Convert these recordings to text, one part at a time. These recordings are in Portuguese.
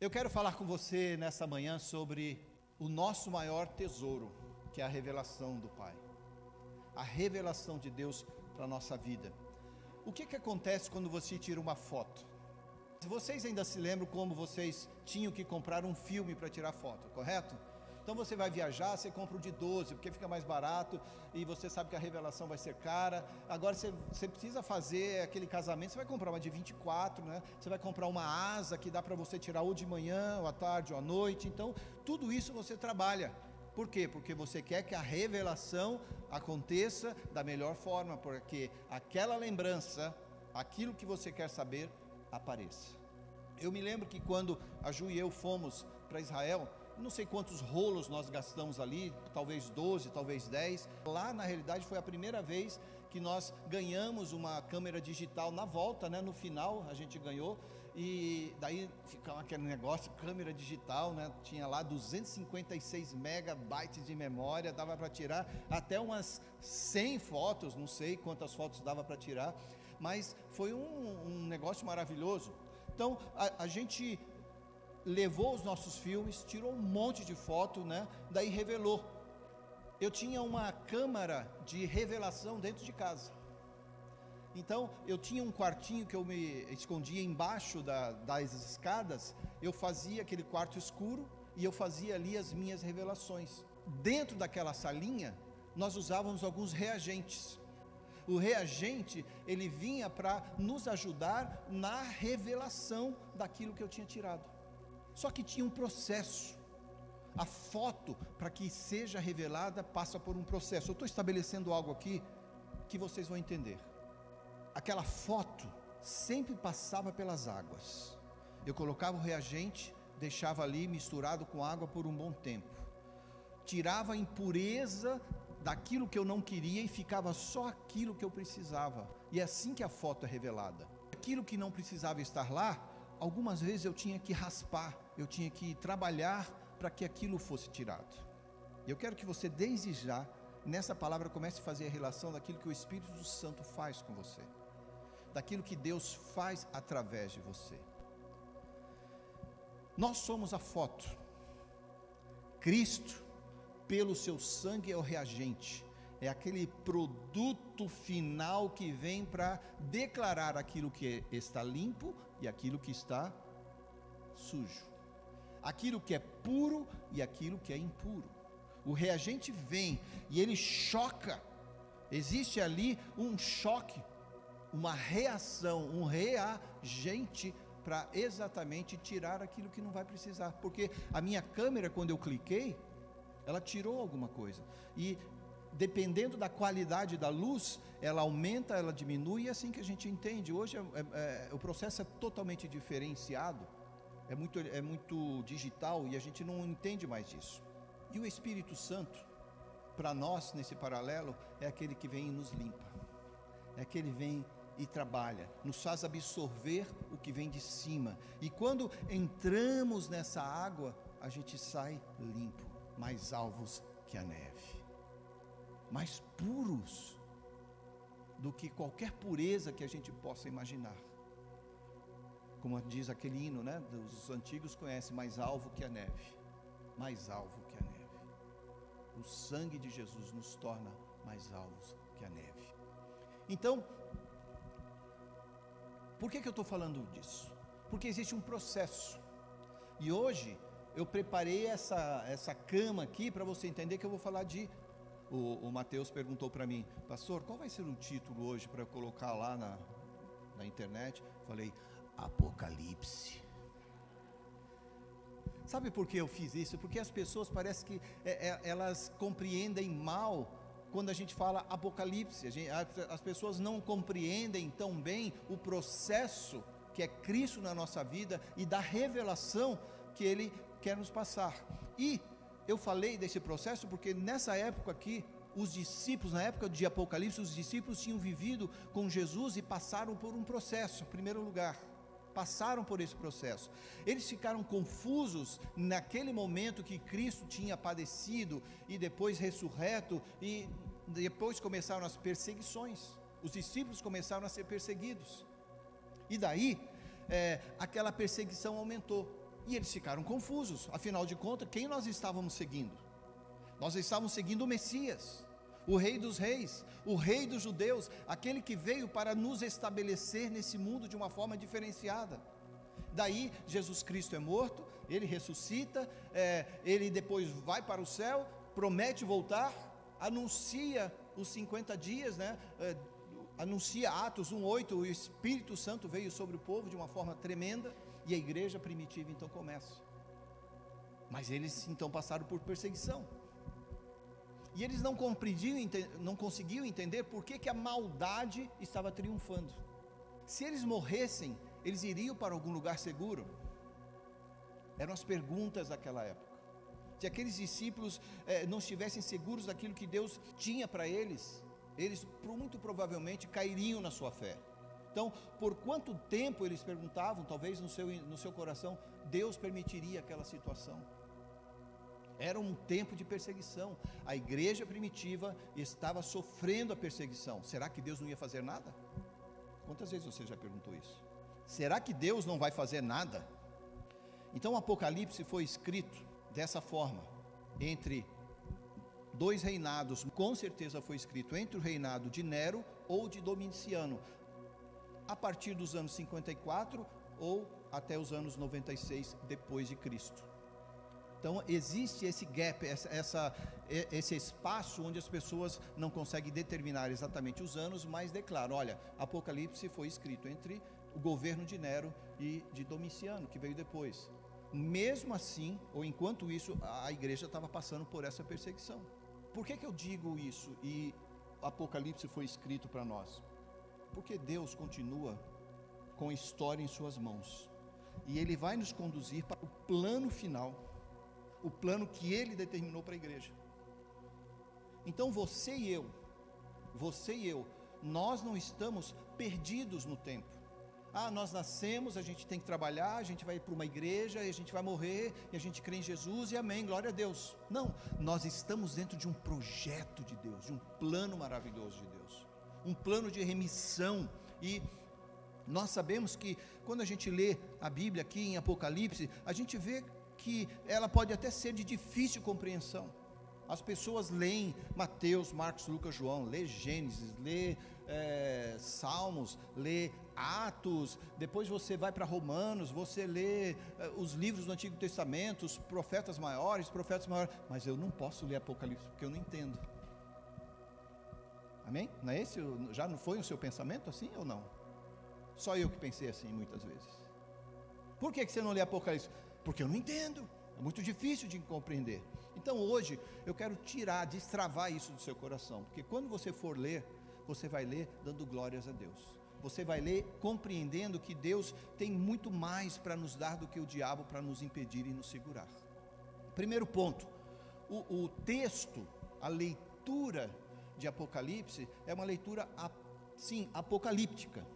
Eu quero falar com você nessa manhã sobre o nosso maior tesouro, que é a revelação do Pai. A revelação de Deus para a nossa vida. O que, que acontece quando você tira uma foto? Vocês ainda se lembram como vocês tinham que comprar um filme para tirar foto, correto? Então você vai viajar, você compra o de 12, porque fica mais barato e você sabe que a revelação vai ser cara. Agora você, você precisa fazer aquele casamento, você vai comprar uma de 24, né? Você vai comprar uma asa que dá para você tirar ou de manhã, ou à tarde, ou à noite. Então, tudo isso você trabalha. Por quê? Porque você quer que a revelação aconteça da melhor forma, porque aquela lembrança, aquilo que você quer saber, apareça. Eu me lembro que quando a Ju e eu fomos para Israel, não sei quantos rolos nós gastamos ali, talvez 12, talvez 10. Lá na realidade foi a primeira vez que nós ganhamos uma câmera digital na volta, né? No final a gente ganhou e daí ficava aquele negócio, câmera digital, né? Tinha lá 256 megabytes de memória, dava para tirar até umas 100 fotos, não sei quantas fotos dava para tirar, mas foi um, um negócio maravilhoso. Então a, a gente levou os nossos filmes, tirou um monte de foto, né? Daí revelou. Eu tinha uma câmara de revelação dentro de casa. Então, eu tinha um quartinho que eu me escondia embaixo da, das escadas, eu fazia aquele quarto escuro e eu fazia ali as minhas revelações. Dentro daquela salinha, nós usávamos alguns reagentes. O reagente, ele vinha para nos ajudar na revelação daquilo que eu tinha tirado. Só que tinha um processo. A foto, para que seja revelada, passa por um processo. Eu estou estabelecendo algo aqui que vocês vão entender. Aquela foto sempre passava pelas águas. Eu colocava o reagente, deixava ali misturado com água por um bom tempo. Tirava a impureza daquilo que eu não queria e ficava só aquilo que eu precisava. E é assim que a foto é revelada. Aquilo que não precisava estar lá, algumas vezes eu tinha que raspar, eu tinha que trabalhar para que aquilo fosse tirado. Eu quero que você, desde já, nessa palavra, comece a fazer a relação daquilo que o Espírito Santo faz com você, daquilo que Deus faz através de você. Nós somos a foto, Cristo, pelo seu sangue, é o reagente, é aquele produto final que vem para declarar aquilo que está limpo e aquilo que está sujo aquilo que é puro e aquilo que é impuro. O reagente vem e ele choca. Existe ali um choque, uma reação, um reagente para exatamente tirar aquilo que não vai precisar. Porque a minha câmera, quando eu cliquei, ela tirou alguma coisa. E dependendo da qualidade da luz, ela aumenta, ela diminui, e é assim que a gente entende. Hoje é, é, é, o processo é totalmente diferenciado é muito, é muito digital e a gente não entende mais isso. E o Espírito Santo, para nós, nesse paralelo, é aquele que vem e nos limpa, é aquele que vem e trabalha, nos faz absorver o que vem de cima. E quando entramos nessa água, a gente sai limpo, mais alvos que a neve, mais puros do que qualquer pureza que a gente possa imaginar como diz aquele hino, né? Dos antigos conhece mais alvo que a neve, mais alvo que a neve. O sangue de Jesus nos torna mais alvos que a neve. Então, por que, que eu estou falando disso? Porque existe um processo. E hoje eu preparei essa, essa cama aqui para você entender que eu vou falar de. O, o Mateus perguntou para mim, pastor, qual vai ser o título hoje para eu colocar lá na, na internet? Falei, Apocalipse. Sabe por que eu fiz isso? Porque as pessoas parecem que é, é, elas compreendem mal quando a gente fala Apocalipse. Gente, as pessoas não compreendem tão bem o processo que é Cristo na nossa vida e da revelação que Ele quer nos passar. E eu falei desse processo porque nessa época aqui os discípulos, na época de Apocalipse, os discípulos tinham vivido com Jesus e passaram por um processo, em primeiro lugar passaram por esse processo. Eles ficaram confusos naquele momento que Cristo tinha padecido e depois ressurreto, e depois começaram as perseguições. Os discípulos começaram a ser perseguidos. E daí, é, aquela perseguição aumentou. E eles ficaram confusos, afinal de contas, quem nós estávamos seguindo? Nós estávamos seguindo o Messias, o Rei dos Reis, o Rei dos Judeus, aquele que veio para nos estabelecer nesse mundo de uma forma diferenciada. Daí Jesus Cristo é morto, ele ressuscita, é, ele depois vai para o céu, promete voltar, anuncia os 50 dias, né? É, anuncia Atos 1:8, o Espírito Santo veio sobre o povo de uma forma tremenda e a igreja primitiva então começa. Mas eles então passaram por perseguição. E eles não compreendiam, não conseguiam entender por que, que a maldade estava triunfando. Se eles morressem, eles iriam para algum lugar seguro? Eram as perguntas daquela época. Se aqueles discípulos eh, não estivessem seguros daquilo que Deus tinha para eles, eles muito provavelmente cairiam na sua fé. Então, por quanto tempo eles perguntavam, talvez no seu, no seu coração, Deus permitiria aquela situação? Era um tempo de perseguição. A igreja primitiva estava sofrendo a perseguição. Será que Deus não ia fazer nada? Quantas vezes você já perguntou isso? Será que Deus não vai fazer nada? Então o Apocalipse foi escrito dessa forma, entre dois reinados, com certeza foi escrito entre o reinado de Nero ou de Domiciano, a partir dos anos 54 ou até os anos 96 depois de Cristo. Então existe esse gap, essa, essa, esse espaço onde as pessoas não conseguem determinar exatamente os anos, mas declaram: olha, Apocalipse foi escrito entre o governo de Nero e de Domiciano, que veio depois. Mesmo assim, ou enquanto isso, a igreja estava passando por essa perseguição. Por que, que eu digo isso e Apocalipse foi escrito para nós? Porque Deus continua com a história em Suas mãos e Ele vai nos conduzir para o plano final, o plano que Ele determinou para a igreja. Então você e eu, você e eu, nós não estamos perdidos no tempo. Ah, nós nascemos, a gente tem que trabalhar, a gente vai para uma igreja, e a gente vai morrer, e a gente crê em Jesus, e amém, glória a Deus. Não, nós estamos dentro de um projeto de Deus, de um plano maravilhoso de Deus, um plano de remissão. E nós sabemos que quando a gente lê a Bíblia aqui em Apocalipse, a gente vê que ela pode até ser de difícil compreensão. As pessoas leem Mateus, Marcos, Lucas, João, lê Gênesis, lê é, Salmos, lê Atos, depois você vai para Romanos, você lê é, os livros do Antigo Testamento, os profetas maiores, profetas maiores, mas eu não posso ler Apocalipse porque eu não entendo. Amém? Não é esse? Já não foi o seu pensamento assim ou não? Só eu que pensei assim muitas vezes. Por que, que você não lê Apocalipse? Porque eu não entendo. É muito difícil de compreender. Então hoje eu quero tirar, destravar isso do seu coração, porque quando você for ler, você vai ler dando glórias a Deus. Você vai ler compreendendo que Deus tem muito mais para nos dar do que o diabo para nos impedir e nos segurar. Primeiro ponto: o, o texto, a leitura de Apocalipse é uma leitura, sim, apocalíptica.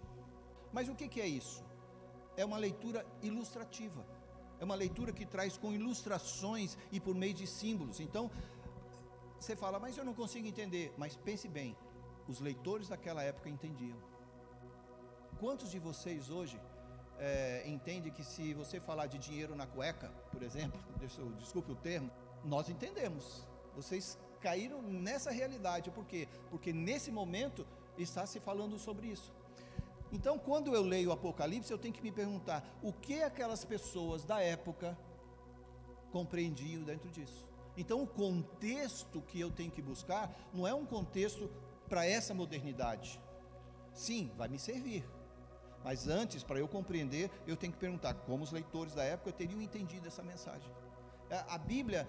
Mas o que, que é isso? É uma leitura ilustrativa. É uma leitura que traz com ilustrações e por meio de símbolos. Então, você fala, mas eu não consigo entender. Mas pense bem, os leitores daquela época entendiam. Quantos de vocês hoje é, entendem que se você falar de dinheiro na cueca, por exemplo, desculpe o termo, nós entendemos. Vocês caíram nessa realidade, por quê? Porque nesse momento está se falando sobre isso. Então, quando eu leio o Apocalipse, eu tenho que me perguntar o que aquelas pessoas da época compreendiam dentro disso. Então, o contexto que eu tenho que buscar não é um contexto para essa modernidade. Sim, vai me servir. Mas antes, para eu compreender, eu tenho que perguntar como os leitores da época teriam entendido essa mensagem. É, a Bíblia,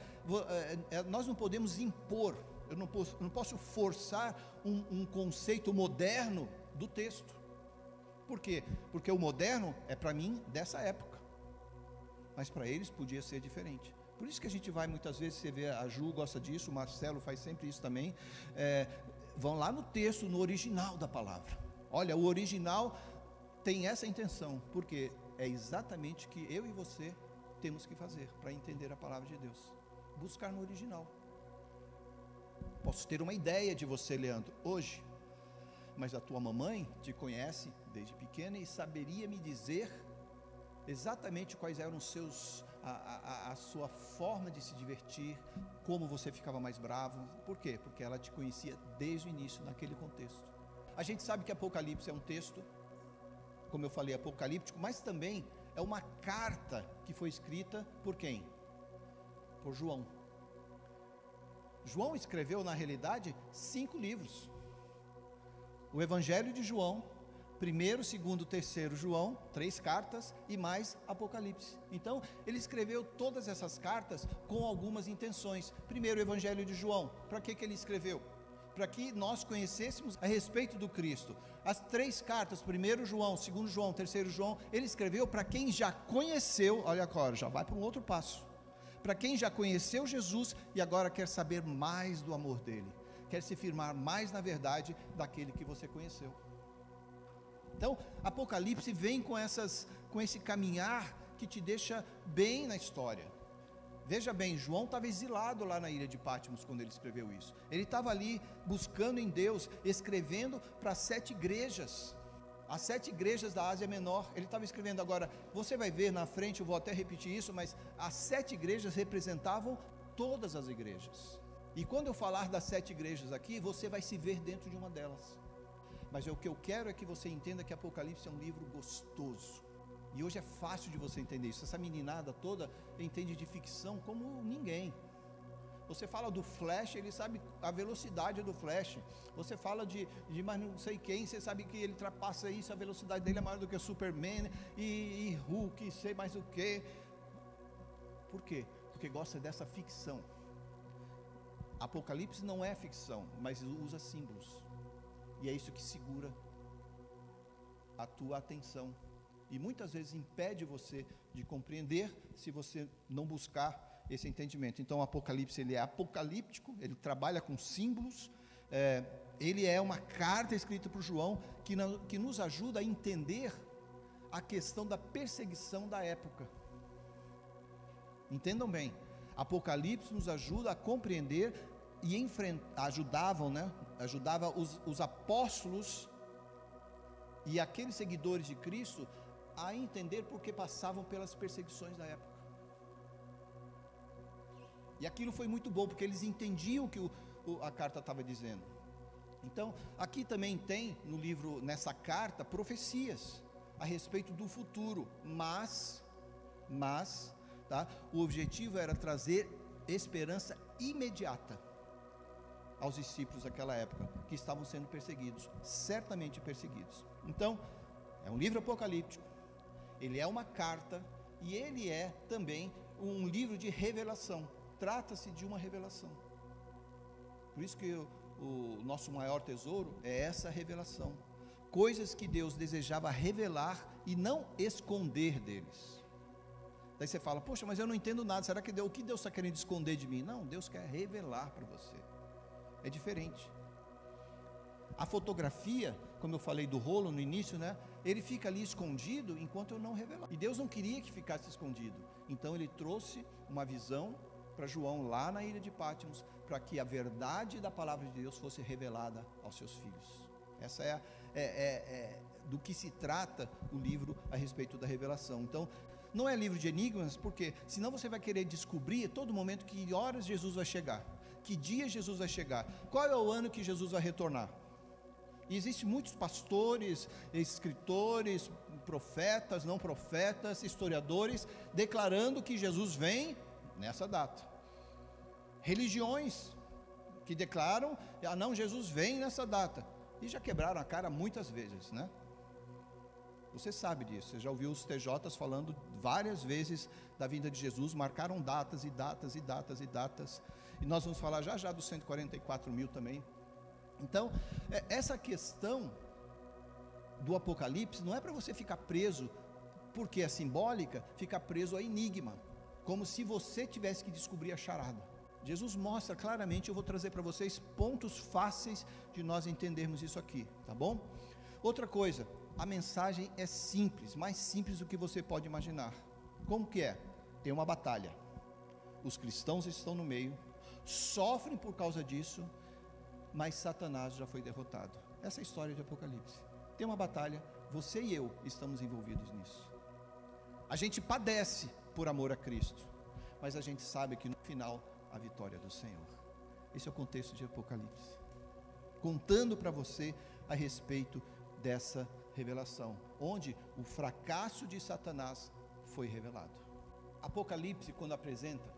é, é, nós não podemos impor, eu não posso, não posso forçar um, um conceito moderno do texto. Por quê? Porque o moderno é para mim dessa época. Mas para eles podia ser diferente. Por isso que a gente vai muitas vezes, você vê, a Ju gosta disso, o Marcelo faz sempre isso também. É, vão lá no texto, no original da palavra. Olha, o original tem essa intenção, porque é exatamente o que eu e você temos que fazer para entender a palavra de Deus. Buscar no original. Posso ter uma ideia de você, Leandro, hoje, mas a tua mamãe te conhece desde pequena e saberia me dizer exatamente quais eram os seus a, a, a, sua forma de se divertir, como você ficava mais bravo. Por quê? Porque ela te conhecia desde o início, naquele contexto. A gente sabe que Apocalipse é um texto, como eu falei, apocalíptico, mas também é uma carta que foi escrita por quem? Por João. João escreveu, na realidade, cinco livros: o Evangelho de João, primeiro, segundo, terceiro João, três cartas e mais Apocalipse. Então, ele escreveu todas essas cartas com algumas intenções. Primeiro, o Evangelho de João. Para que, que ele escreveu? Para que nós conhecêssemos a respeito do Cristo. As três cartas, primeiro João, segundo João, terceiro João, ele escreveu para quem já conheceu, olha agora, já vai para um outro passo. Para quem já conheceu Jesus e agora quer saber mais do amor dele, quer se firmar mais na verdade daquele que você conheceu. Então, Apocalipse vem com essas com esse caminhar que te deixa bem na história. Veja bem, João estava exilado lá na ilha de Patmos quando ele escreveu isso. Ele estava ali buscando em Deus, escrevendo para sete igrejas, as sete igrejas da Ásia Menor. Ele estava escrevendo agora. Você vai ver na frente, eu vou até repetir isso, mas as sete igrejas representavam todas as igrejas. E quando eu falar das sete igrejas aqui, você vai se ver dentro de uma delas. Mas é o que eu quero é que você entenda que Apocalipse é um livro gostoso. E hoje é fácil de você entender isso. Essa meninada toda entende de ficção como ninguém. Você fala do Flash, ele sabe a velocidade do Flash. Você fala de, de mais não sei quem, você sabe que ele ultrapassa isso, a velocidade dele é maior do que o Superman e, e Hulk, sei mais o que. Por quê? Porque gosta dessa ficção. Apocalipse não é ficção, mas usa símbolos. E é isso que segura a tua atenção. E muitas vezes impede você de compreender se você não buscar esse entendimento. Então, o Apocalipse ele é apocalíptico, ele trabalha com símbolos. É, ele é uma carta escrita por João que, na, que nos ajuda a entender a questão da perseguição da época. Entendam bem, Apocalipse nos ajuda a compreender e enfrentar, ajudavam, né? Ajudava os, os apóstolos e aqueles seguidores de Cristo a entender porque passavam pelas perseguições da época. E aquilo foi muito bom, porque eles entendiam o que o, a carta estava dizendo. Então, aqui também tem no livro, nessa carta, profecias a respeito do futuro, mas, mas, tá? O objetivo era trazer esperança imediata aos discípulos daquela época que estavam sendo perseguidos, certamente perseguidos. Então, é um livro apocalíptico, ele é uma carta e ele é também um livro de revelação. Trata-se de uma revelação. Por isso que o, nosso maior tesouro é essa revelação. Coisas que Deus desejava revelar e não esconder deles. Daí você fala, poxa, mas eu não entendo nada. Será que Deus, o que Deus está querendo esconder de mim? Não, Deus quer revelar para você. É diferente. A fotografia, como eu falei do rolo no início, né? Ele fica ali escondido enquanto eu não revelar. E Deus não queria que ficasse escondido. Então ele trouxe uma visão para João lá na ilha de Pátimos, para que a verdade da palavra de Deus fosse revelada aos seus filhos. Essa é, é, é, é do que se trata o livro a respeito da revelação. Então, não é livro de enigmas, porque senão você vai querer descobrir a todo momento que horas Jesus vai chegar, que dia Jesus vai chegar, qual é o ano que Jesus vai retornar. E existem muitos pastores, escritores, profetas, não profetas, historiadores, declarando que Jesus vem nessa data. Religiões que declaram, ah não, Jesus vem nessa data. E já quebraram a cara muitas vezes, né? Você sabe disso, você já ouviu os TJs falando várias vezes da vinda de Jesus, marcaram datas e datas e datas e datas. E nós vamos falar já já dos 144 mil também, então, é, essa questão do Apocalipse não é para você ficar preso, porque é simbólica, ficar preso a enigma, como se você tivesse que descobrir a charada. Jesus mostra claramente, eu vou trazer para vocês pontos fáceis de nós entendermos isso aqui, tá bom? Outra coisa, a mensagem é simples, mais simples do que você pode imaginar. Como que é? Tem uma batalha. Os cristãos estão no meio, sofrem por causa disso, mas Satanás já foi derrotado. Essa é a história de Apocalipse. Tem uma batalha, você e eu estamos envolvidos nisso. A gente padece por amor a Cristo, mas a gente sabe que no final a vitória é do Senhor. Esse é o contexto de Apocalipse. Contando para você a respeito dessa revelação, onde o fracasso de Satanás foi revelado. Apocalipse, quando apresenta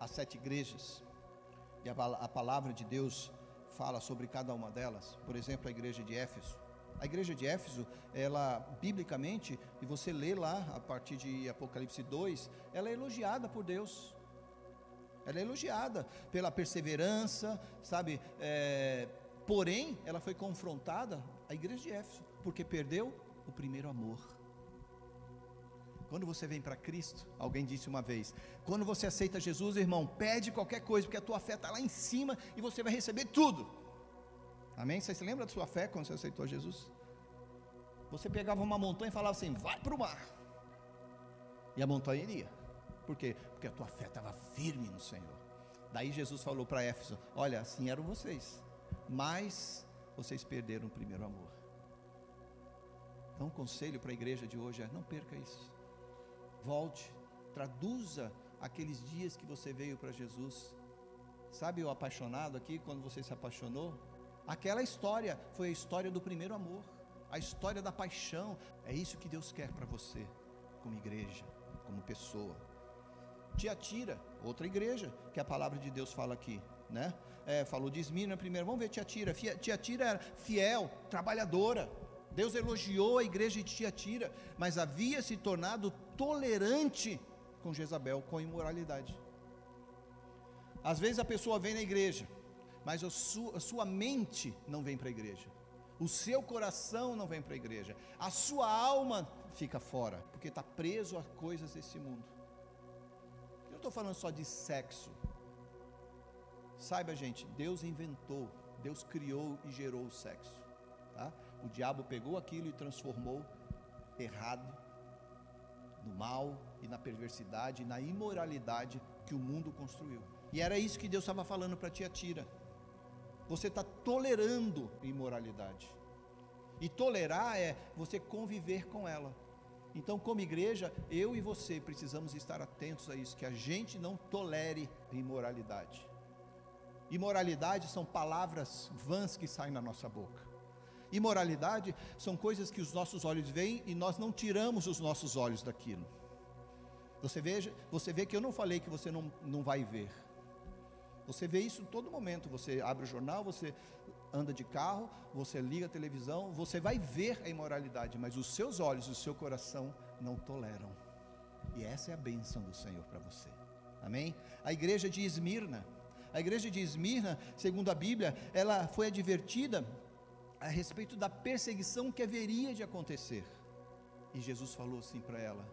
as sete igrejas, e a, palavra de Deus fala sobre cada uma delas, por exemplo, a igreja de Éfeso. A igreja de Éfeso, ela, biblicamente, e você lê lá, a partir de Apocalipse 2, ela é elogiada por Deus. Ela é elogiada pela perseverança, sabe? É, porém, ela foi confrontada, a igreja de Éfeso, porque perdeu o primeiro amor. Quando você vem para Cristo, alguém disse uma vez: quando você aceita Jesus, irmão, pede qualquer coisa, porque a tua fé está lá em cima e você vai receber tudo. Amém? Você se lembra da sua fé quando você aceitou Jesus? Você pegava uma montanha e falava assim: vai para o mar. E a montanha iria. Por quê? Porque a tua fé estava firme no Senhor. Daí Jesus falou para Éfeso: Olha, assim eram vocês, mas vocês perderam o primeiro amor. Então, o conselho para a igreja de hoje é: não perca isso. Volte, traduza aqueles dias que você veio para Jesus. Sabe o apaixonado aqui, quando você se apaixonou? Aquela história foi a história do primeiro amor, a história da paixão. É isso que Deus quer para você, como igreja, como pessoa. Tiatira, outra igreja, que a palavra de Deus fala aqui, né? É, falou de Esmirna primeiro, vamos ver Tiatira. Tiatira era fiel, trabalhadora, Deus elogiou a igreja de Tiatira, mas havia se tornado tolerante com Jezabel, com imoralidade. Às vezes a pessoa vem na igreja, mas a sua, a sua mente não vem para a igreja, o seu coração não vem para a igreja, a sua alma fica fora, porque está preso a coisas desse mundo. Eu não estou falando só de sexo. Saiba, gente, Deus inventou, Deus criou e gerou o sexo. Tá? O diabo pegou aquilo e transformou errado no mal e na perversidade e na imoralidade que o mundo construiu. E era isso que Deus estava falando para Tiatira. Você está tolerando imoralidade. E tolerar é você conviver com ela. Então, como igreja, eu e você precisamos estar atentos a isso, que a gente não tolere imoralidade. Imoralidade são palavras vãs que saem na nossa boca. Imoralidade são coisas que os nossos olhos veem e nós não tiramos os nossos olhos daquilo. Você veja, você vê que eu não falei que você não, não vai ver. Você vê isso em todo momento. Você abre o jornal, você anda de carro, você liga a televisão, você vai ver a imoralidade, mas os seus olhos, o seu coração não toleram. E essa é a bênção do Senhor para você. Amém? A igreja de Esmirna, a igreja de Esmirna, segundo a Bíblia, ela foi advertida a respeito da perseguição que haveria de acontecer. E Jesus falou assim para ela: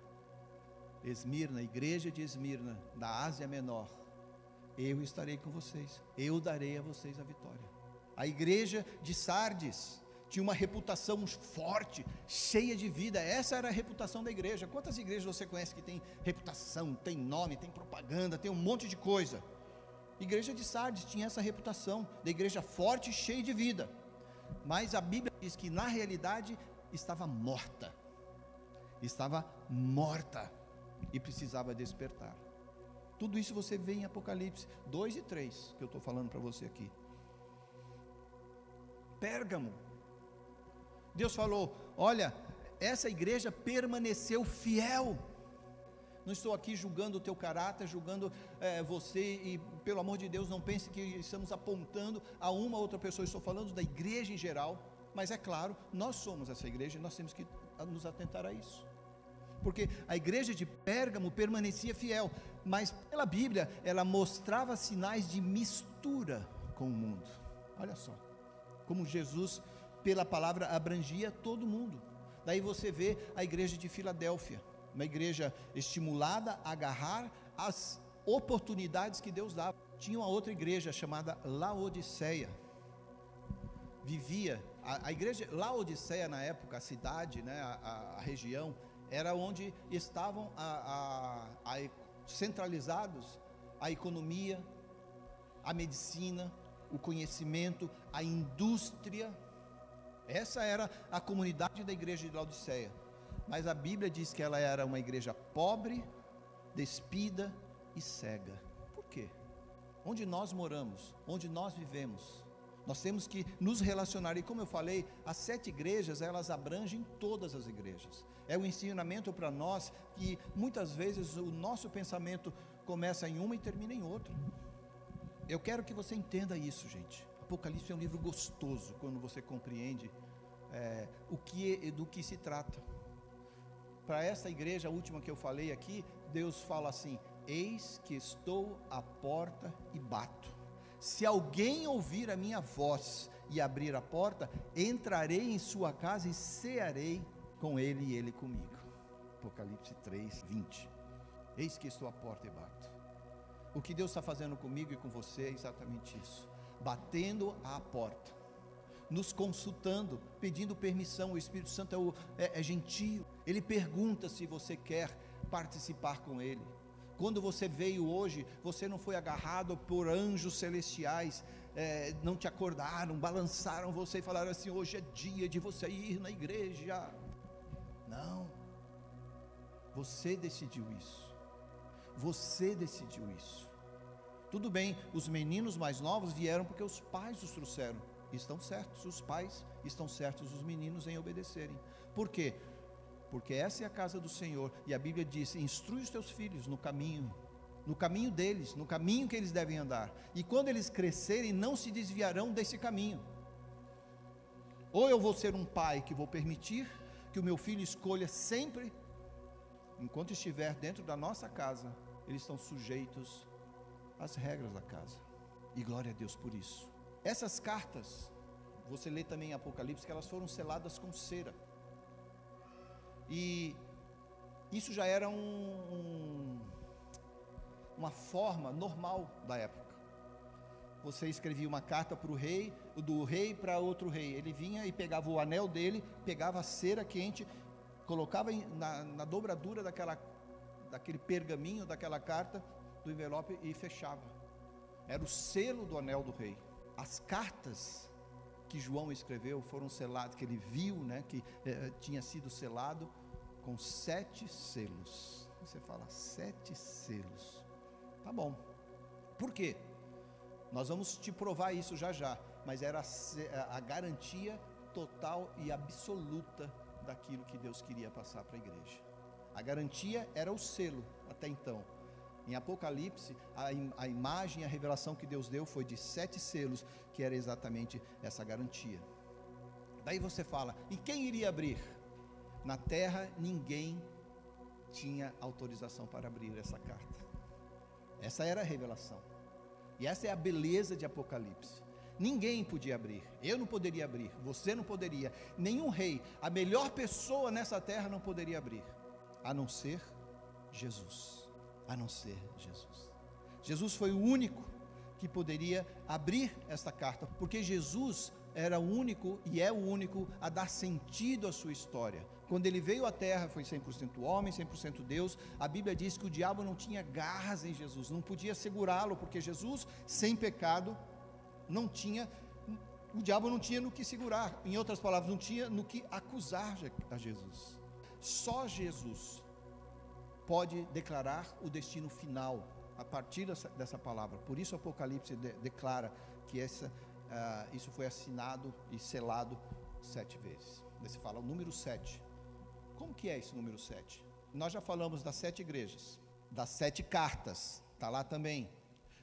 Esmirna, igreja de Esmirna, da Ásia Menor, eu estarei com vocês, eu darei a vocês a vitória. A igreja de Sardes tinha uma reputação forte, cheia de vida, essa era a reputação da igreja. Quantas igrejas você conhece que tem reputação, tem nome, tem propaganda, tem um monte de coisa? Igreja de Sardes tinha essa reputação, da igreja forte e cheia de vida mas a Bíblia diz que na realidade estava morta. Estava morta e precisava despertar. Tudo isso você vê em Apocalipse 2 e 3, que eu estou falando para você aqui. Pérgamo. Deus falou: Olha, essa igreja permaneceu fiel não estou aqui julgando o teu caráter, julgando é, você, e pelo amor de Deus, não pense que estamos apontando a uma ou outra pessoa, estou falando da igreja em geral, mas é claro, nós somos essa igreja e nós temos que nos atentar a isso. Porque a igreja de Pérgamo permanecia fiel, mas pela Bíblia ela mostrava sinais de mistura com o mundo. Olha só, como Jesus, pela palavra, abrangia todo mundo. Daí você vê a igreja de Filadélfia uma igreja estimulada a agarrar as oportunidades que Deus dava. Tinha uma outra igreja chamada Laodiceia. Vivia, a, a igreja Laodiceia na época, a cidade, né, a, a região, era onde estavam a, centralizados a economia, a medicina, o conhecimento, a indústria. Essa era a comunidade da igreja de Laodiceia. Mas a Bíblia diz que ela era uma igreja pobre, despida e cega. Por quê? Onde nós moramos, onde nós vivemos, nós temos que nos relacionar. E como eu falei, as sete igrejas, elas abrangem todas as igrejas. É o um ensinamento para nós que muitas vezes o nosso pensamento começa em uma e termina em outra. Eu quero que você entenda isso, gente. Apocalipse é um livro gostoso quando você compreende é, o que do que se trata. Para essa igreja, última que eu falei aqui, Deus fala assim: Eis que estou à porta e bato. Se alguém ouvir a minha voz e abrir a porta, entrarei em sua casa e cearei com ele e ele comigo. Apocalipse 3, 20. Eis que estou à porta e bato. O que Deus está fazendo comigo e com você é exatamente isso: batendo à porta, nos consultando, pedindo permissão. O Espírito Santo é, o, é, é gentil, ele pergunta se você quer participar com ele. Quando você veio hoje, você não foi agarrado por anjos celestiais, é, não te acordaram, balançaram você e falaram assim: hoje é dia de você ir na igreja. Não, você decidiu isso, você decidiu isso. Tudo bem, os meninos mais novos vieram porque os pais os trouxeram, estão certos, os pais estão certos, os meninos em obedecerem. Por quê? Porque essa é a casa do Senhor, e a Bíblia diz: instrui os teus filhos no caminho, no caminho deles, no caminho que eles devem andar, e quando eles crescerem, não se desviarão desse caminho. Ou eu vou ser um pai que vou permitir que o meu filho escolha sempre, enquanto estiver dentro da nossa casa, eles estão sujeitos às regras da casa, e glória a Deus por isso. Essas cartas, você lê também em Apocalipse, que elas foram seladas com cera. E isso já era um, um, uma forma normal da época. Você escrevia uma carta para o rei, do rei para outro rei. Ele vinha e pegava o anel dele, pegava a cera quente, colocava na, na dobradura daquela, daquele pergaminho, daquela carta, do envelope e fechava. Era o selo do anel do rei. As cartas que João escreveu foram seladas, que ele viu, né, que eh, tinha sido selado com sete selos. Você fala sete selos. Tá bom. Por quê? Nós vamos te provar isso já já, mas era a, garantia total e absoluta daquilo que Deus queria passar para a igreja. A garantia era o selo até então. Em Apocalipse, a, a imagem, a revelação que Deus deu foi de sete selos, que era exatamente essa garantia. Daí você fala, e quem iria abrir? Na terra, ninguém tinha autorização para abrir essa carta. Essa era a revelação. E essa é a beleza de Apocalipse. Ninguém podia abrir. Eu não poderia abrir. Você não poderia. Nenhum rei, a melhor pessoa nessa terra não poderia abrir. A não ser Jesus. A não ser Jesus. Jesus foi o único que poderia abrir esta carta, porque Jesus era o único e é o único a dar sentido à sua história. Quando ele veio à terra, foi 100% homem, 100% Deus. A Bíblia diz que o diabo não tinha garras em Jesus, não podia segurá-lo, porque Jesus, sem pecado, não tinha, o diabo não tinha no que segurar. Em outras palavras, não tinha no que acusar a Jesus. Só Jesus pode declarar o destino final a partir dessa, dessa palavra. Por isso, o Apocalipse de, declara que essa, uh, isso foi assinado e selado sete vezes. Você fala o número sete como que é esse número 7? Nós já falamos das sete igrejas, das sete cartas, está lá também,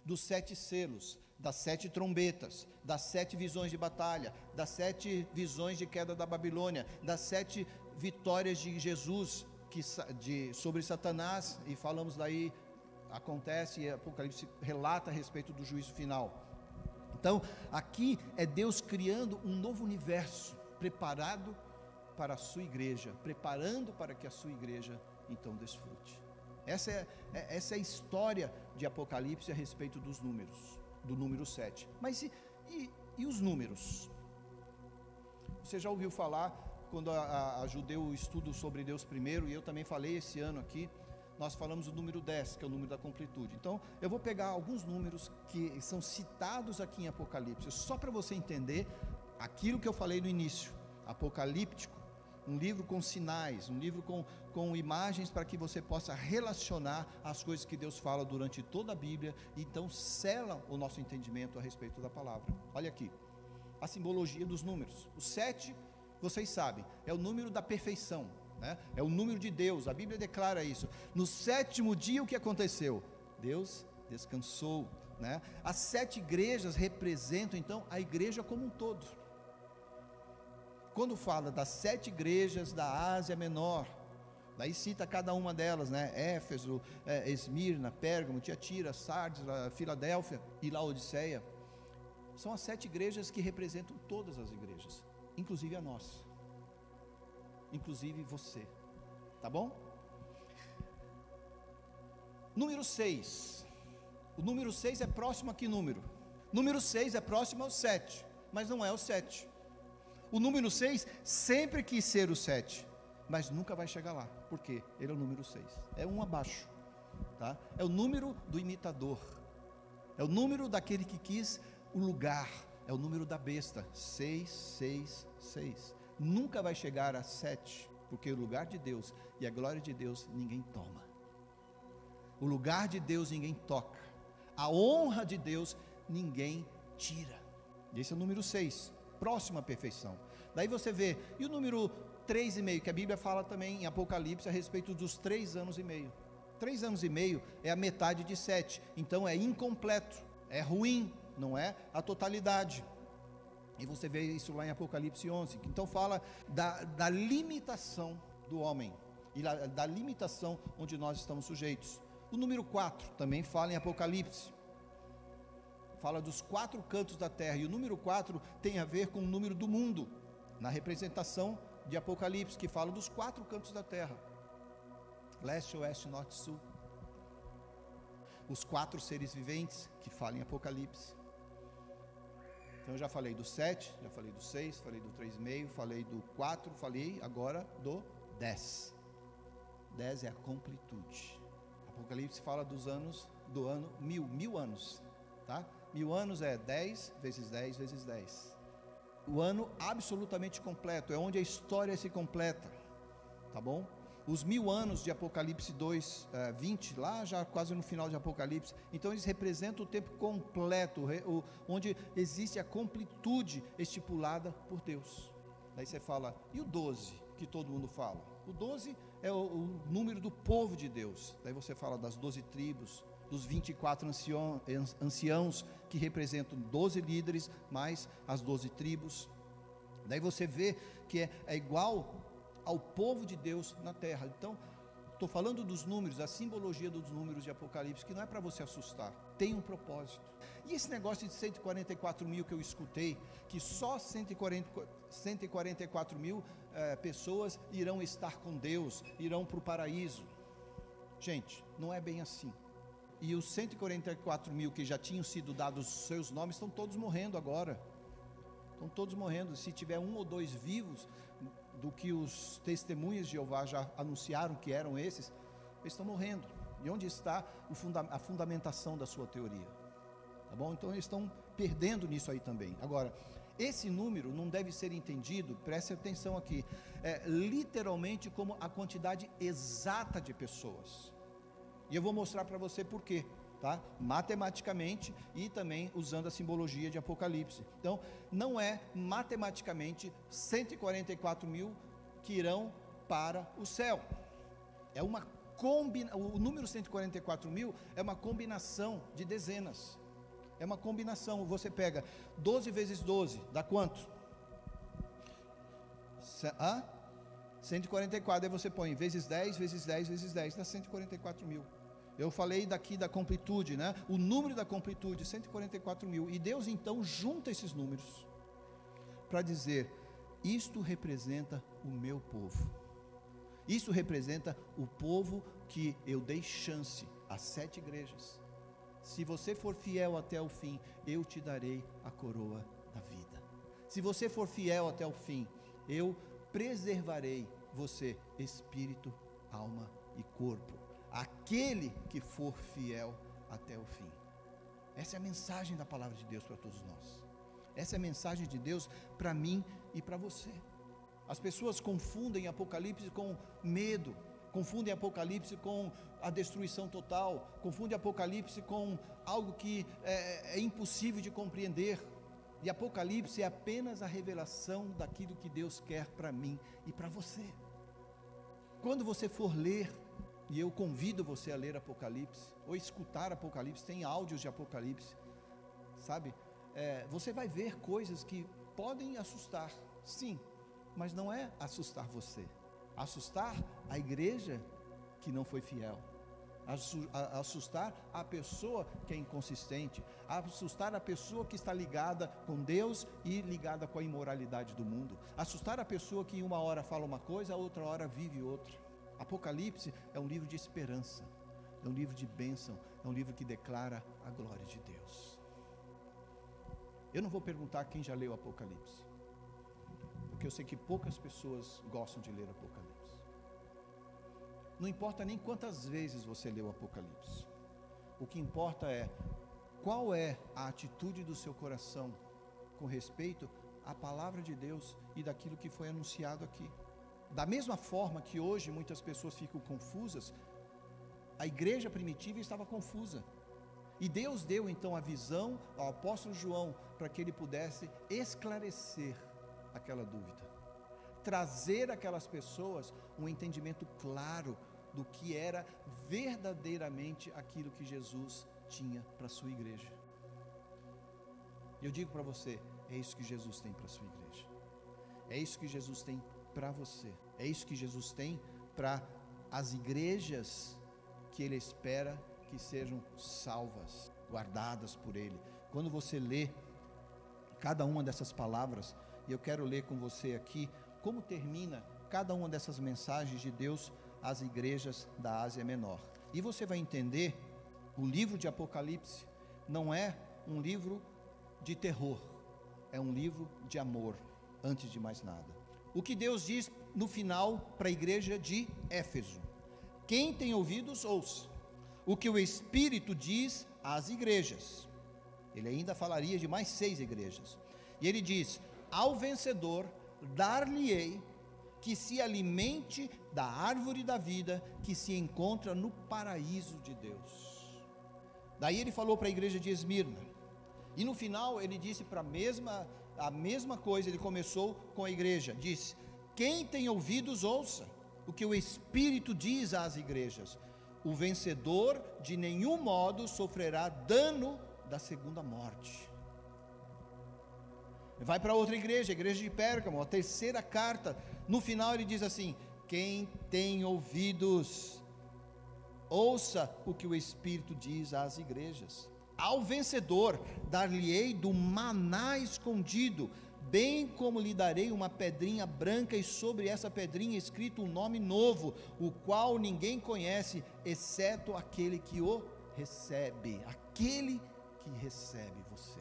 dos sete selos, das sete trombetas, das sete visões de batalha, das sete visões de queda da Babilônia, das sete vitórias de Jesus que, de, sobre Satanás, e falamos daí, acontece, e Apocalipse relata a respeito do juízo final. Então, aqui é Deus criando um novo universo, preparado para a sua igreja, preparando para que a sua igreja então desfrute. Essa é, é, essa é a história de Apocalipse a respeito dos números, do número 7. Mas e, e, e os números? Você já ouviu falar, quando a, a, a Judeu estudo sobre Deus primeiro, e eu também falei esse ano aqui, nós falamos o número 10, que é o número da completude. Então, eu vou pegar alguns números que são citados aqui em Apocalipse, só para você entender aquilo que eu falei no início, apocalíptico, um livro com sinais, um livro com, com imagens para que você possa relacionar as coisas que Deus fala durante toda a Bíblia, e então sela o nosso entendimento a respeito da palavra. Olha aqui, a simbologia dos números. O sete, vocês sabem, é o número da perfeição, né? é o número de Deus, a Bíblia declara isso. No sétimo dia, o que aconteceu? Deus descansou. Né? As sete igrejas representam então a igreja como um todo quando fala das sete igrejas da Ásia Menor, daí cita cada uma delas, né? Éfeso, é, Esmirna, Pérgamo, Tiatira, Sardes, Filadélfia e Laodiceia. São as sete igrejas que representam todas as igrejas, inclusive a nossa, inclusive você, tá bom? Número 6. O número 6 é próximo a que número? Número 6 é próximo ao 7, mas não é o 7. O número 6 sempre quis ser o 7, mas nunca vai chegar lá. Por quê? Ele é o número 6. É um abaixo. Tá? É o número do imitador. É o número daquele que quis o lugar. É o número da besta. 6, 6, 6. Nunca vai chegar a 7, porque o lugar de Deus e a glória de Deus ninguém toma. O lugar de Deus ninguém toca. A honra de Deus ninguém tira. Esse é o número 6 próximo à perfeição. Daí você vê, e o número três e meio, que a Bíblia fala também em Apocalipse a respeito dos três anos e meio. Três anos e meio é a metade de sete, então é incompleto, é ruim, não é a totalidade. E você vê isso lá em Apocalipse 11. Então fala da, da limitação do homem e da, da limitação onde nós estamos sujeitos. O número 4 também fala em Apocalipse fala dos quatro cantos da terra, e o número quatro tem a ver com o número do mundo, na representação de Apocalipse, que fala dos quatro cantos da terra: leste, oeste, norte sul. Os quatro seres viventes que falam em Apocalipse. Então eu já falei do sete, já falei do seis, falei do três e meio, falei do quatro, falei agora do dez. Dez é a completude. Apocalipse fala dos anos do ano mil, mil anos, tá? Mil anos é 10 vezes 10 vezes 10. O ano absolutamente completo, é onde a história se completa, tá bom? Os mil anos de Apocalipse 2, 20, eh, lá já quase no final de Apocalipse, então eles representam o tempo completo, onde existe a completude estipulada por Deus. Daí você fala, e o 12, que todo mundo fala? O 12 é o, o número do povo de Deus. Daí você fala das 12 tribos, dos 24 anciãos, que representam 12 líderes, mais as 12 tribos. Daí você vê que é, é igual ao povo de Deus na terra. Então, estou falando dos números, a simbologia dos números de Apocalipse, que não é para você assustar, tem um propósito. E esse negócio de 144 mil que eu escutei, que só 140, 144 mil é, pessoas irão estar com Deus, irão para o paraíso. Gente, não é bem assim e os 144 mil que já tinham sido dados seus nomes estão todos morrendo agora. Estão todos morrendo. Se tiver um ou dois vivos, do que os testemunhas de Jeová já anunciaram que eram esses, eles estão morrendo. E onde está funda a fundamentação da sua teoria? Tá bom? Então eles estão perdendo nisso aí também. Agora, esse número não deve ser entendido, preste atenção aqui, é, literalmente como a quantidade exata de pessoas. E eu vou mostrar para você por quê, tá? Matematicamente e também usando a simbologia de Apocalipse. Então, não é matematicamente 144 mil que irão para o céu. É uma combina, o número 144 mil é uma combinação de dezenas. É uma combinação. Você pega 12 vezes 12, dá quanto? Hã? 144, aí você põe vezes 10, vezes 10, vezes 10, dá 144 mil. Eu falei daqui da completude, né? O número da completude, 144 mil. E Deus então junta esses números para dizer: isto representa o meu povo. Isso representa o povo que eu dei chance às sete igrejas. Se você for fiel até o fim, eu te darei a coroa da vida. Se você for fiel até o fim, eu preservarei você, espírito, alma e corpo aquele que for fiel até o fim. Essa é a mensagem da palavra de Deus para todos nós. Essa é a mensagem de Deus para mim e para você. As pessoas confundem Apocalipse com medo, confundem Apocalipse com a destruição total, confundem Apocalipse com algo que é, é impossível de compreender. E Apocalipse é apenas a revelação daquilo que Deus quer para mim e para você. Quando você for ler, e eu convido você a ler Apocalipse, ou escutar Apocalipse, tem áudios de Apocalipse, sabe? É, você vai ver coisas que podem assustar, sim, mas não é assustar você, assustar a igreja que não foi fiel, assustar a pessoa que é inconsistente, assustar a pessoa que está ligada com Deus e ligada com a imoralidade do mundo, assustar a pessoa que uma hora fala uma coisa, a outra hora vive outra. Apocalipse é um livro de esperança, é um livro de bênção, é um livro que declara a glória de Deus. Eu não vou perguntar quem já leu Apocalipse, porque eu sei que poucas pessoas gostam de ler Apocalipse. Não importa nem quantas vezes você leu Apocalipse. O que importa é qual é a atitude do seu coração com respeito à palavra de Deus e daquilo que foi anunciado aqui. Da mesma forma que hoje muitas pessoas ficam confusas, a igreja primitiva estava confusa. E Deus deu então a visão ao apóstolo João para que ele pudesse esclarecer aquela dúvida, trazer aquelas pessoas um entendimento claro do que era verdadeiramente aquilo que Jesus tinha para a sua igreja. E eu digo para você: é isso que Jesus tem para a sua igreja, é isso que Jesus tem para você, é isso que Jesus tem para as igrejas que Ele espera que sejam salvas, guardadas por Ele. Quando você lê cada uma dessas palavras, e eu quero ler com você aqui como termina cada uma dessas mensagens de Deus às igrejas da Ásia Menor. E você vai entender, o livro de Apocalipse não é um livro de terror, é um livro de amor, antes de mais nada. O que Deus diz no final para a igreja de Éfeso: Quem tem ouvidos, ouça. O que o Espírito diz às igrejas. Ele ainda falaria de mais seis igrejas. E ele diz: Ao vencedor dar-lhe-ei que se alimente da árvore da vida que se encontra no paraíso de Deus. Daí ele falou para a igreja de Esmirna. E no final ele disse para a mesma a mesma coisa, ele começou com a igreja, disse: "Quem tem ouvidos ouça o que o Espírito diz às igrejas. O vencedor de nenhum modo sofrerá dano da segunda morte." Vai para outra igreja, a igreja de Pérgamo, a terceira carta. No final ele diz assim: Quem tem ouvidos, ouça o que o Espírito diz às igrejas. Ao vencedor, dar-lhe-ei do maná escondido, bem como lhe darei uma pedrinha branca, e sobre essa pedrinha escrito um nome novo, o qual ninguém conhece, exceto aquele que o recebe, aquele que recebe você.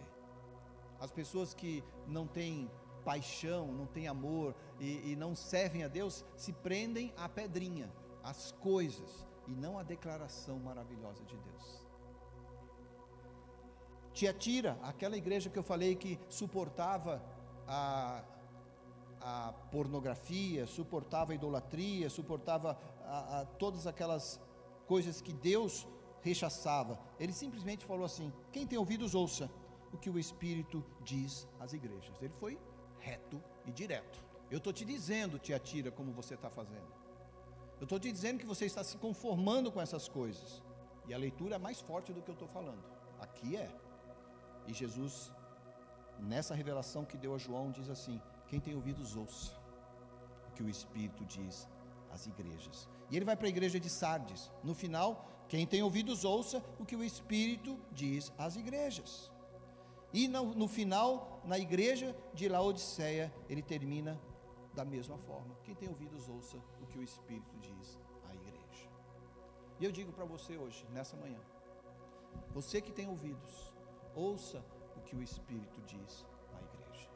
As pessoas que não têm paixão, não têm amor e, e não servem a Deus, se prendem à pedrinha, às coisas, e não à declaração maravilhosa de Deus. Tiatira, aquela igreja que eu falei que suportava a, a pornografia, suportava a idolatria, suportava a, a todas aquelas coisas que Deus rechaçava. Ele simplesmente falou assim: quem tem ouvidos, ouça o que o Espírito diz às igrejas. Ele foi reto e direto. Eu estou te dizendo, te atira como você está fazendo. Eu estou te dizendo que você está se conformando com essas coisas. E a leitura é mais forte do que eu estou falando. Aqui é. E Jesus, nessa revelação que deu a João, diz assim: Quem tem ouvidos, ouça o que o Espírito diz às igrejas. E ele vai para a igreja de Sardes. No final, quem tem ouvidos, ouça o que o Espírito diz às igrejas. E no, no final, na igreja de Laodiceia, ele termina da mesma forma. Quem tem ouvidos, ouça o que o Espírito diz à igreja. E eu digo para você hoje, nessa manhã, você que tem ouvidos, ouça o que o Espírito diz à igreja.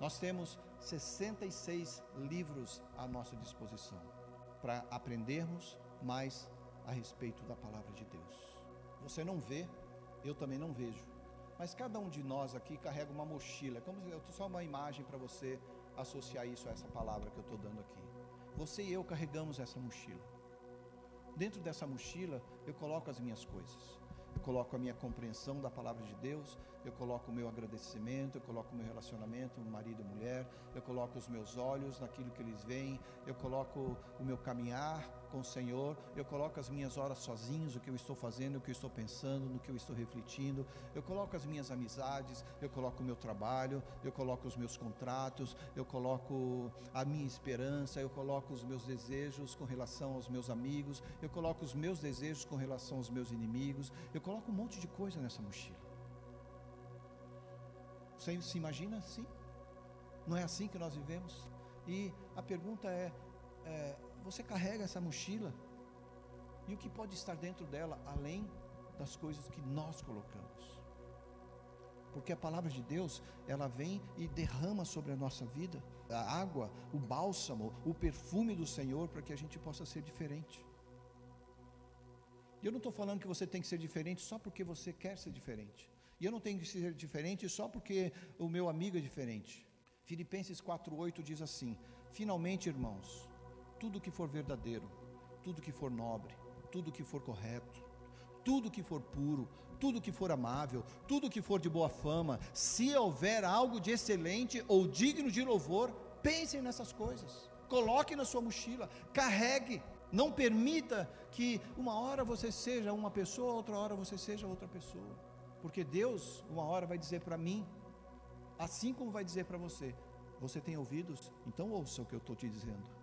Nós temos 66 livros à nossa disposição para aprendermos mais a respeito da palavra de Deus. Você não vê, eu também não vejo mas cada um de nós aqui carrega uma mochila. Como eu só uma imagem para você associar isso a essa palavra que eu estou dando aqui. Você e eu carregamos essa mochila. Dentro dessa mochila, eu coloco as minhas coisas. Coloco a minha compreensão da palavra de Deus, eu coloco o meu agradecimento, eu coloco o meu relacionamento, marido e mulher, eu coloco os meus olhos naquilo que eles veem, eu coloco o meu caminhar com o Senhor, eu coloco as minhas horas sozinhos, o que eu estou fazendo, o que eu estou pensando, no que eu estou refletindo, eu coloco as minhas amizades, eu coloco o meu trabalho, eu coloco os meus contratos, eu coloco a minha esperança, eu coloco os meus desejos com relação aos meus amigos, eu coloco os meus desejos com relação aos meus inimigos, eu coloco um monte de coisa nessa mochila. Você se imagina assim? Não é assim que nós vivemos? E a pergunta é, é você carrega essa mochila e o que pode estar dentro dela além das coisas que nós colocamos. Porque a palavra de Deus, ela vem e derrama sobre a nossa vida a água, o bálsamo, o perfume do Senhor para que a gente possa ser diferente. E eu não estou falando que você tem que ser diferente só porque você quer ser diferente. E eu não tenho que ser diferente só porque o meu amigo é diferente. Filipenses 4:8 diz assim: Finalmente, irmãos, tudo que for verdadeiro, tudo que for nobre, tudo que for correto, tudo que for puro, tudo que for amável, tudo que for de boa fama, se houver algo de excelente ou digno de louvor, pensem nessas coisas. Coloque na sua mochila, carregue. Não permita que uma hora você seja uma pessoa, outra hora você seja outra pessoa. Porque Deus, uma hora, vai dizer para mim, assim como vai dizer para você: Você tem ouvidos? Então ouça o que eu estou te dizendo.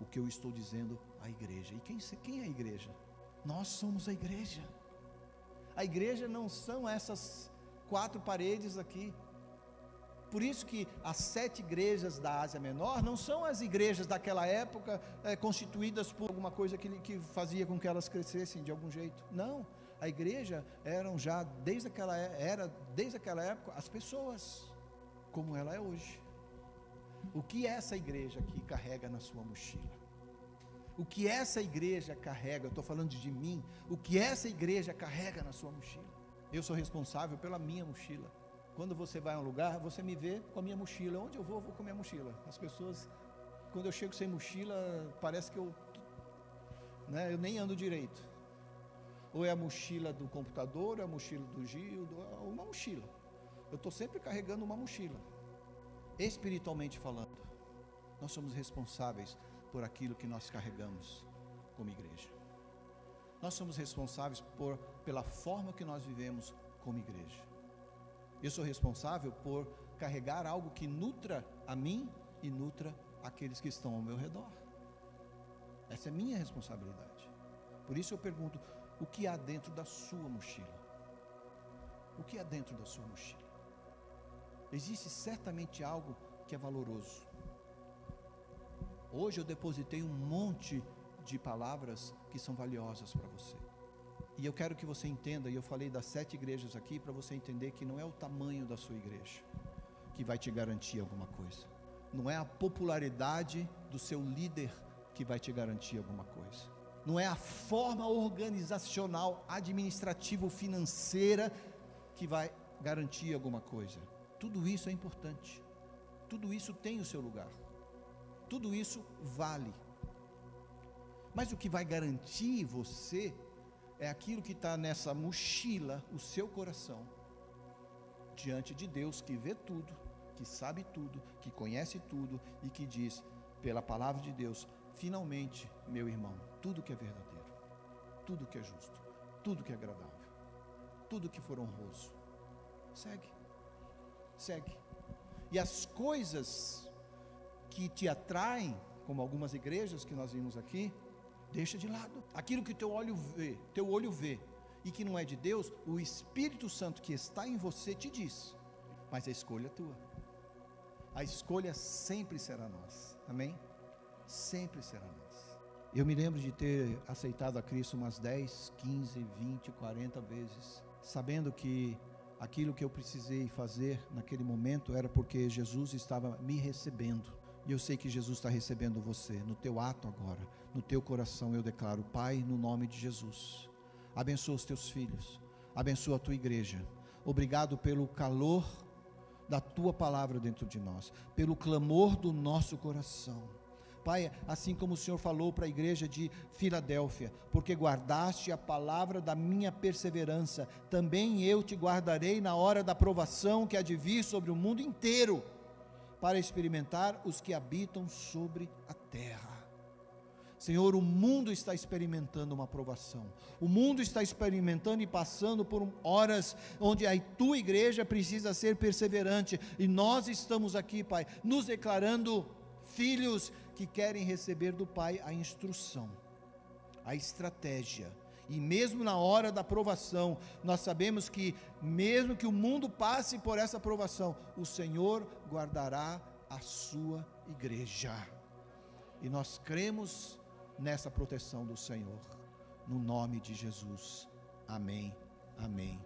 O que eu estou dizendo à igreja. E quem, quem é a igreja? Nós somos a igreja. A igreja não são essas quatro paredes aqui. Por isso que as sete igrejas da Ásia Menor não são as igrejas daquela época é, constituídas por alguma coisa que, que fazia com que elas crescessem de algum jeito. Não a igreja eram já desde aquela era desde aquela época as pessoas como ela é hoje. O que essa igreja aqui carrega na sua mochila? O que essa igreja carrega, estou falando de mim, o que essa igreja carrega na sua mochila? Eu sou responsável pela minha mochila. Quando você vai a um lugar, você me vê com a minha mochila. Onde eu vou, eu vou com a minha mochila. As pessoas, quando eu chego sem mochila, parece que eu, né, eu nem ando direito. Ou é a mochila do computador, ou é a mochila do Gil, é uma mochila. Eu estou sempre carregando uma mochila. Espiritualmente falando, nós somos responsáveis por aquilo que nós carregamos como igreja. Nós somos responsáveis por, pela forma que nós vivemos como igreja. Eu sou responsável por carregar algo que nutra a mim e nutra aqueles que estão ao meu redor. Essa é minha responsabilidade. Por isso eu pergunto: o que há dentro da sua mochila. O que há dentro da sua mochila? Existe certamente algo que é valoroso. Hoje eu depositei um monte de palavras que são valiosas para você. E eu quero que você entenda, e eu falei das sete igrejas aqui, para você entender que não é o tamanho da sua igreja que vai te garantir alguma coisa. Não é a popularidade do seu líder que vai te garantir alguma coisa não é a forma organizacional, administrativa ou financeira que vai garantir alguma coisa. Tudo isso é importante. Tudo isso tem o seu lugar. Tudo isso vale. Mas o que vai garantir você é aquilo que está nessa mochila, o seu coração, diante de Deus que vê tudo, que sabe tudo, que conhece tudo e que diz, pela palavra de Deus, finalmente, meu irmão, tudo que é verdadeiro, tudo que é justo, tudo que é agradável, tudo que for honroso. Segue, segue. E as coisas que te atraem, como algumas igrejas que nós vimos aqui, deixa de lado. Aquilo que teu olho vê, teu olho vê, e que não é de Deus, o Espírito Santo que está em você te diz. Mas a escolha é tua. A escolha sempre será nossa. Amém? Sempre será nossa. Eu me lembro de ter aceitado a Cristo umas 10, 15, 20, 40 vezes, sabendo que aquilo que eu precisei fazer naquele momento era porque Jesus estava me recebendo. E eu sei que Jesus está recebendo você no teu ato agora, no teu coração. Eu declaro, Pai, no nome de Jesus, abençoa os teus filhos, abençoa a tua igreja. Obrigado pelo calor da tua palavra dentro de nós, pelo clamor do nosso coração. Pai, assim como o Senhor falou para a igreja de Filadélfia, porque guardaste a palavra da minha perseverança, também eu te guardarei na hora da provação que há de vir sobre o mundo inteiro, para experimentar os que habitam sobre a terra. Senhor, o mundo está experimentando uma aprovação. O mundo está experimentando e passando por horas onde a tua igreja precisa ser perseverante. E nós estamos aqui, Pai, nos declarando filhos que querem receber do Pai a instrução, a estratégia. E mesmo na hora da aprovação, nós sabemos que, mesmo que o mundo passe por essa aprovação, o Senhor guardará a sua igreja. E nós cremos nessa proteção do Senhor. No nome de Jesus. Amém, amém.